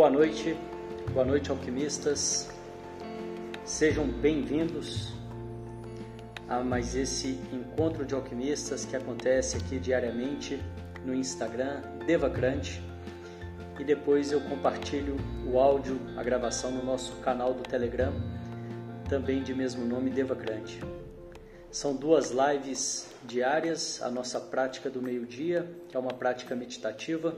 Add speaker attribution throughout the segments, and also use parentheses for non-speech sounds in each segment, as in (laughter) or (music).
Speaker 1: Boa noite, boa noite, alquimistas. Sejam bem-vindos a mais esse encontro de alquimistas que acontece aqui diariamente no Instagram Devacrante e depois eu compartilho o áudio, a gravação no nosso canal do Telegram, também de mesmo nome Devacrante. São duas lives diárias, a nossa prática do meio-dia, que é uma prática meditativa,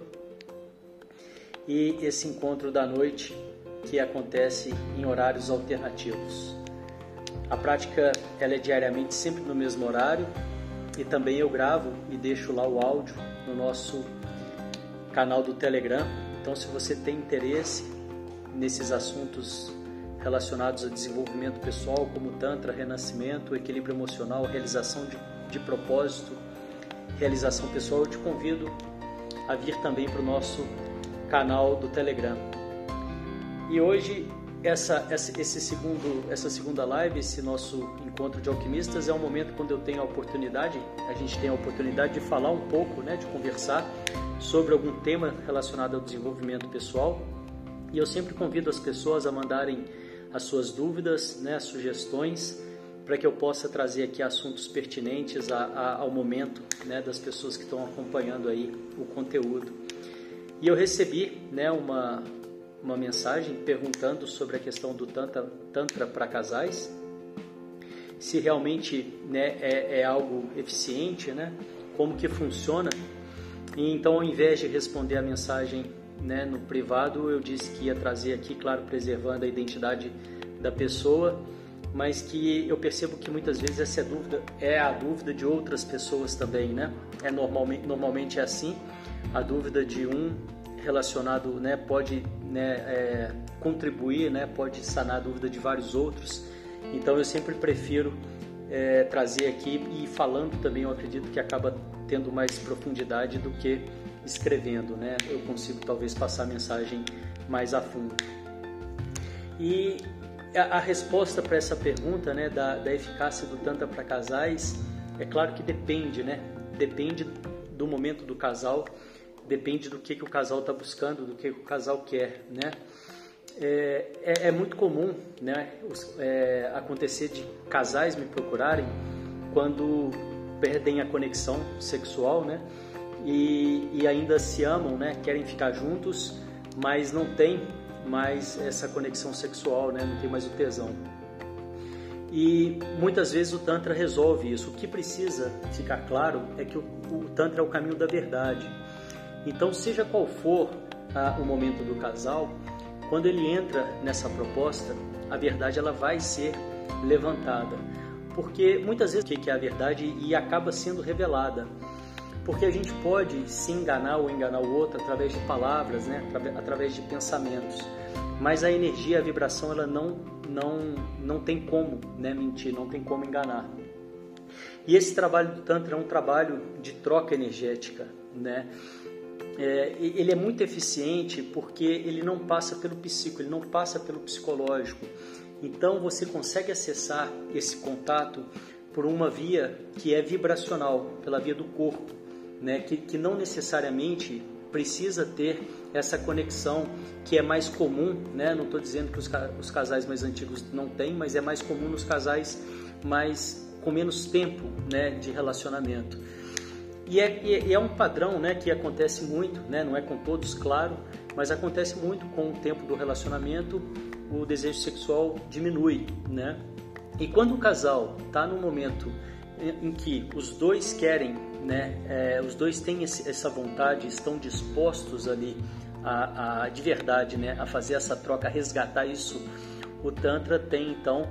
Speaker 1: e esse encontro da noite, que acontece em horários alternativos. A prática ela é diariamente sempre no mesmo horário e também eu gravo e deixo lá o áudio no nosso canal do Telegram. Então, se você tem interesse nesses assuntos relacionados a desenvolvimento pessoal, como Tantra, renascimento, equilíbrio emocional, realização de, de propósito, realização pessoal, eu te convido a vir também para o nosso canal do Telegram. E hoje essa, esse segundo, essa segunda live, esse nosso encontro de alquimistas é um momento quando eu tenho a oportunidade, a gente tem a oportunidade de falar um pouco, né, de conversar sobre algum tema relacionado ao desenvolvimento pessoal. E eu sempre convido as pessoas a mandarem as suas dúvidas, né, sugestões, para que eu possa trazer aqui assuntos pertinentes a, a, ao momento né, das pessoas que estão acompanhando aí o conteúdo. E eu recebi né, uma, uma mensagem perguntando sobre a questão do Tantra, tantra para casais, se realmente né, é, é, algo eficiente, né, como que funciona. E então, ao invés de responder a mensagem né, no privado, eu disse que ia trazer aqui, claro, preservando a identidade da pessoa, mas que eu percebo que muitas vezes essa dúvida é a dúvida de outras pessoas também, né? É normalmente, normalmente é assim, a dúvida de um relacionado, né, pode né, é, contribuir, né, pode sanar a dúvida de vários outros. Então eu sempre prefiro é, trazer aqui e falando também, eu acredito que acaba tendo mais profundidade do que escrevendo, né? Eu consigo talvez passar a mensagem mais a fundo. E a, a resposta para essa pergunta, né, da, da eficácia do Tantra para casais, é claro que depende, né? Depende do momento do casal, depende do que, que o casal está buscando, do que, que o casal quer, né? É, é, é muito comum, né, os, é, acontecer de casais me procurarem quando perdem a conexão sexual, né? e, e ainda se amam, né? Querem ficar juntos, mas não tem mais essa conexão sexual, né? Não tem mais o tesão. E muitas vezes o Tantra resolve isso. O que precisa ficar claro é que o, o Tantra é o caminho da verdade. Então, seja qual for ah, o momento do casal, quando ele entra nessa proposta, a verdade ela vai ser levantada. Porque muitas vezes o que é a verdade e acaba sendo revelada porque a gente pode se enganar ou enganar o outro através de palavras, né? através de pensamentos. Mas a energia, a vibração, ela não, não, não tem como né? mentir, não tem como enganar. E esse trabalho do Tantra é um trabalho de troca energética. Né? É, ele é muito eficiente porque ele não passa pelo psíquico, ele não passa pelo psicológico. Então você consegue acessar esse contato por uma via que é vibracional, pela via do corpo né, que, que não necessariamente precisa ter essa conexão que é mais comum, né? Não estou dizendo que os, os, casais mais antigos não têm, mas é mais comum nos casais mais com menos tempo, né, de relacionamento. E é, e é um padrão, né, que acontece muito, né? Não é com todos, claro, mas acontece muito com o tempo do relacionamento, o desejo sexual diminui, né? E quando o casal está no momento em que os dois querem né? É, os dois têm esse, essa vontade, estão dispostos ali a, a, de verdade, né? A fazer essa troca, a resgatar isso. O Tantra tem então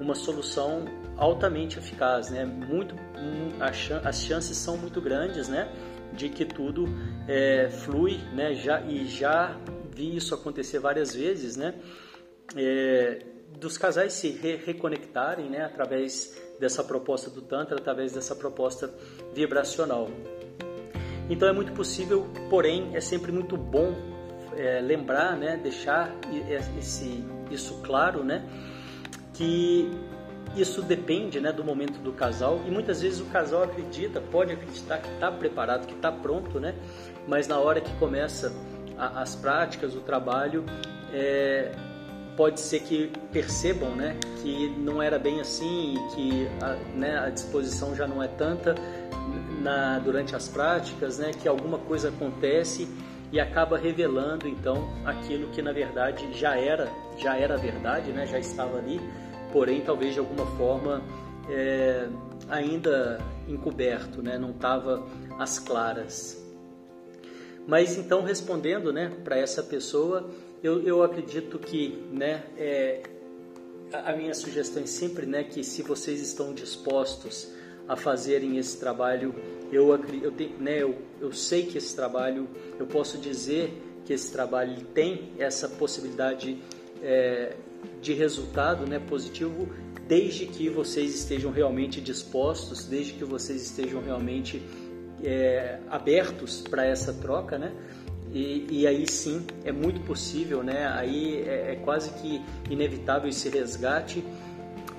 Speaker 1: uma solução altamente eficaz, né? Muito, as chances são muito grandes, né? De que tudo é, flui, né? Já, e já vi isso acontecer várias vezes, né? É, dos casais se re reconectarem, né? Através dessa proposta do Tantra, através dessa proposta vibracional. Então é muito possível, porém é sempre muito bom é, lembrar, né, deixar esse, isso claro, né, que isso depende né, do momento do casal e muitas vezes o casal acredita, pode acreditar que está preparado, que está pronto, né, mas na hora que começa a, as práticas, o trabalho, é, pode ser que percebam né, que não era bem assim e que a, né, a disposição já não é tanta na, durante as práticas, né, que alguma coisa acontece e acaba revelando então aquilo que na verdade já era já era verdade, né, já estava ali, porém talvez de alguma forma é, ainda encoberto, né, não estava às claras. Mas então respondendo, né, para essa pessoa, eu, eu acredito que, né, é, a minha sugestão é sempre, né, que se vocês estão dispostos a fazerem esse trabalho, eu, eu, né, eu, eu sei que esse trabalho, eu posso dizer que esse trabalho tem essa possibilidade é, de resultado né, positivo, desde que vocês estejam realmente dispostos, desde que vocês estejam realmente é, abertos para essa troca, né? E, e, aí sim é muito possível, né? Aí é, é, quase que inevitável esse resgate,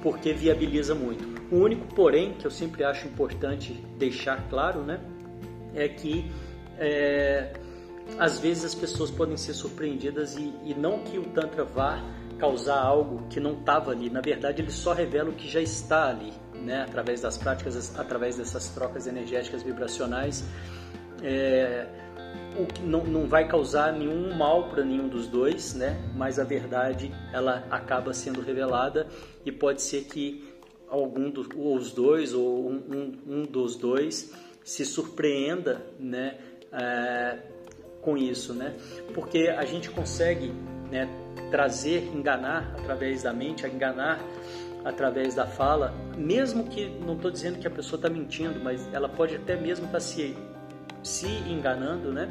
Speaker 1: porque viabiliza muito. O único, porém, que eu sempre acho importante deixar claro, né? É que é, às vezes as pessoas podem ser surpreendidas e, e não que o Tantra vá causar algo que não estava ali. Na verdade, ele só revela o que já está ali, né? através das práticas, através dessas trocas energéticas vibracionais. É, o que não, não vai causar nenhum mal para nenhum dos dois, né? mas a verdade ela acaba sendo revelada e pode ser que algum dos ou os dois ou um, um, um dos dois se surpreenda né? É, com isso, né? porque a gente consegue né, trazer, enganar através da mente, enganar através da fala, mesmo que não estou dizendo que a pessoa está mentindo, mas ela pode até mesmo estar tá se, se enganando, né?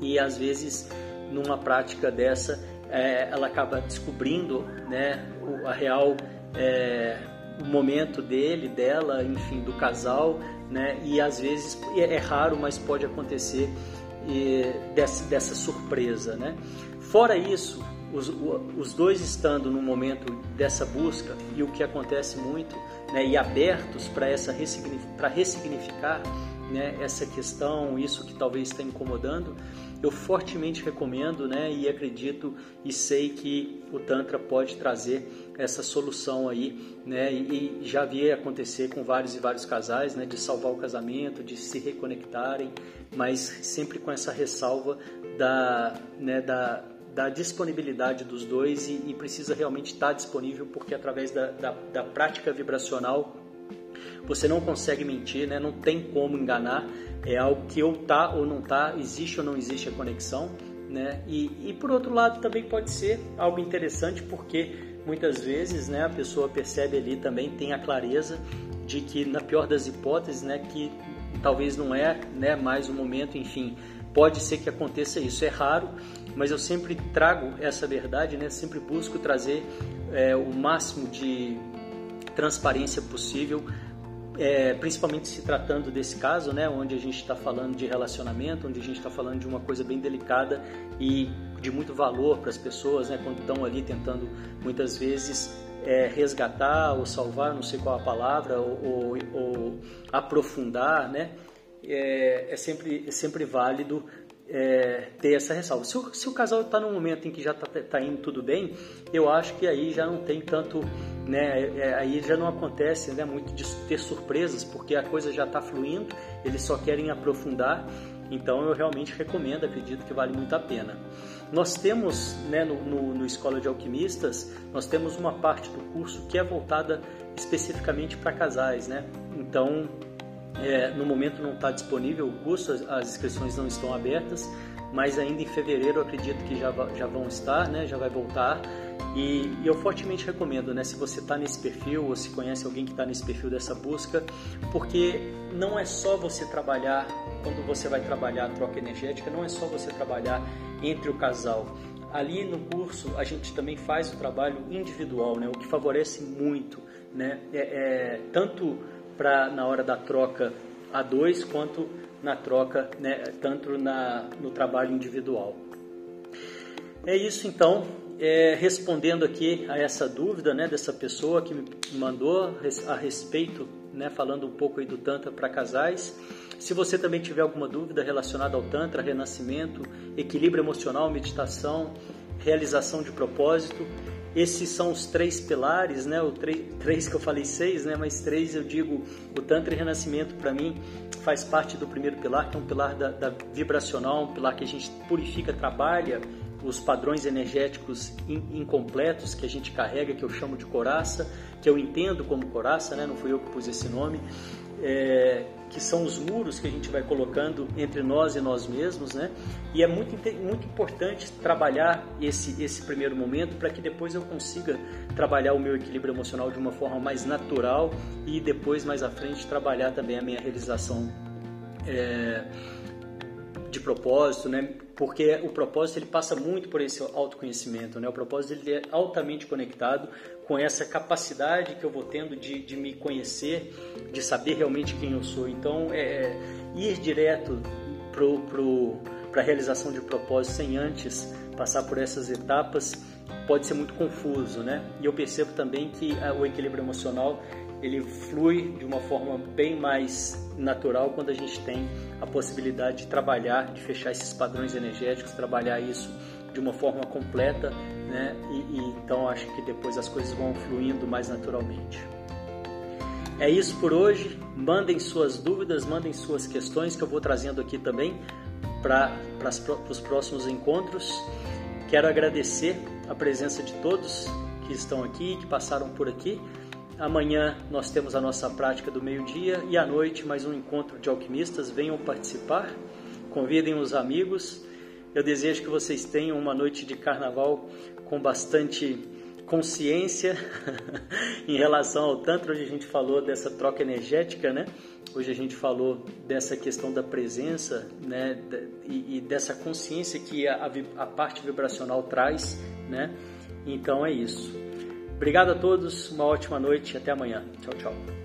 Speaker 1: E às vezes numa prática dessa é, ela acaba descobrindo, né, o, a real é, o momento dele, dela, enfim, do casal, né? E às vezes é, é raro, mas pode acontecer dessa, dessa surpresa, né? Fora isso, os, os dois estando no momento dessa busca e o que acontece muito, né, e abertos para essa para ressignificar né, essa questão, isso que talvez está incomodando, eu fortemente recomendo, né, e acredito e sei que o tantra pode trazer essa solução aí, né, e, e já vi acontecer com vários e vários casais, né, de salvar o casamento, de se reconectarem, mas sempre com essa ressalva da, né, da da disponibilidade dos dois e, e precisa realmente estar disponível porque através da, da, da, prática vibracional você não consegue mentir, né? não tem como enganar, é algo que ou tá ou não tá, existe ou não existe a conexão. Né? E, e por outro lado também pode ser algo interessante porque muitas vezes né, a pessoa percebe ali também, tem a clareza de que na pior das hipóteses, né, que talvez não é né, mais o momento, enfim, pode ser que aconteça isso. É raro, mas eu sempre trago essa verdade, né? Sempre busco trazer é, o máximo de transparência possível, é, principalmente se tratando desse caso, né? Onde a gente está falando de relacionamento, onde a gente está falando de uma coisa bem delicada e de muito valor para as pessoas, né? Quando estão ali tentando muitas vezes é, resgatar ou salvar, não sei qual a palavra, ou, ou, ou aprofundar, né? é, é, sempre, é sempre válido é, ter essa ressalva. Se o, se o casal está num momento em que já está tá indo tudo bem, eu acho que aí já não tem tanto, né, é, é, aí já não acontece né, muito de ter surpresas, porque a coisa já está fluindo, eles só querem aprofundar, então eu realmente recomendo, acredito que vale muito a pena. Nós temos, né, no, no, no Escola de Alquimistas, nós temos uma parte do curso que é voltada especificamente para casais, né? Então, é, no momento não está disponível o curso, as, inscrições não estão abertas, mas ainda em fevereiro acredito que já, já vão estar, né, já vai voltar. E, e eu fortemente recomendo, né, se você está nesse perfil ou se conhece alguém que está nesse perfil dessa busca, porque não é só você trabalhar, quando você vai trabalhar a troca energética, não é só você trabalhar entre o casal. Ali no curso a gente também faz o trabalho individual, né, o que favorece muito, né, é, é tanto para na hora da troca a dois quanto na troca, né, tanto na, no trabalho individual. É isso então, é, respondendo aqui a essa dúvida né, dessa pessoa que me mandou a respeito, né, falando um pouco aí do Tantra para casais. Se você também tiver alguma dúvida relacionada ao Tantra, renascimento, equilíbrio emocional, meditação, realização de propósito, esses são os três pilares, né? O três que eu falei seis, né? Mas três eu digo o tantra e renascimento para mim faz parte do primeiro pilar, que é um pilar da, da vibracional, um pilar que a gente purifica, trabalha os padrões energéticos incompletos que a gente carrega, que eu chamo de coraça, que eu entendo como coraça, né? Não fui eu que pus esse nome é, que são os muros que a gente vai colocando entre nós e nós mesmos, né? E é muito, muito importante trabalhar esse, esse primeiro momento para que depois eu consiga trabalhar o meu equilíbrio emocional de uma forma mais natural e depois, mais à frente, trabalhar também a minha realização é, de propósito, né? Porque o propósito ele passa muito por esse autoconhecimento, né? O propósito ele é altamente conectado com essa capacidade que eu vou tendo de, de me conhecer, de saber realmente quem eu sou. Então, é, é ir direto pro, pro para a realização de propósito sem antes passar por essas etapas pode ser muito confuso, né? E eu percebo também que ah, o equilíbrio emocional ele flui de uma forma bem mais natural quando a gente tem a possibilidade de trabalhar, de fechar esses padrões energéticos, trabalhar isso de uma forma completa, né? E, e então acho que depois as coisas vão fluindo mais naturalmente. É isso por hoje. Mandem suas dúvidas, mandem suas questões que eu vou trazendo aqui também para os próximos encontros. Quero agradecer a presença de todos que estão aqui, que passaram por aqui. Amanhã nós temos a nossa prática do meio-dia e à noite mais um encontro de alquimistas. Venham participar, convidem os amigos. Eu desejo que vocês tenham uma noite de carnaval com bastante consciência (laughs) em relação ao Tantra. Hoje a gente falou dessa troca energética, né? Hoje a gente falou dessa questão da presença, né? E, e dessa consciência que a, a parte vibracional traz, né? Então é isso. Obrigado a todos, uma ótima noite e até amanhã. Tchau, tchau.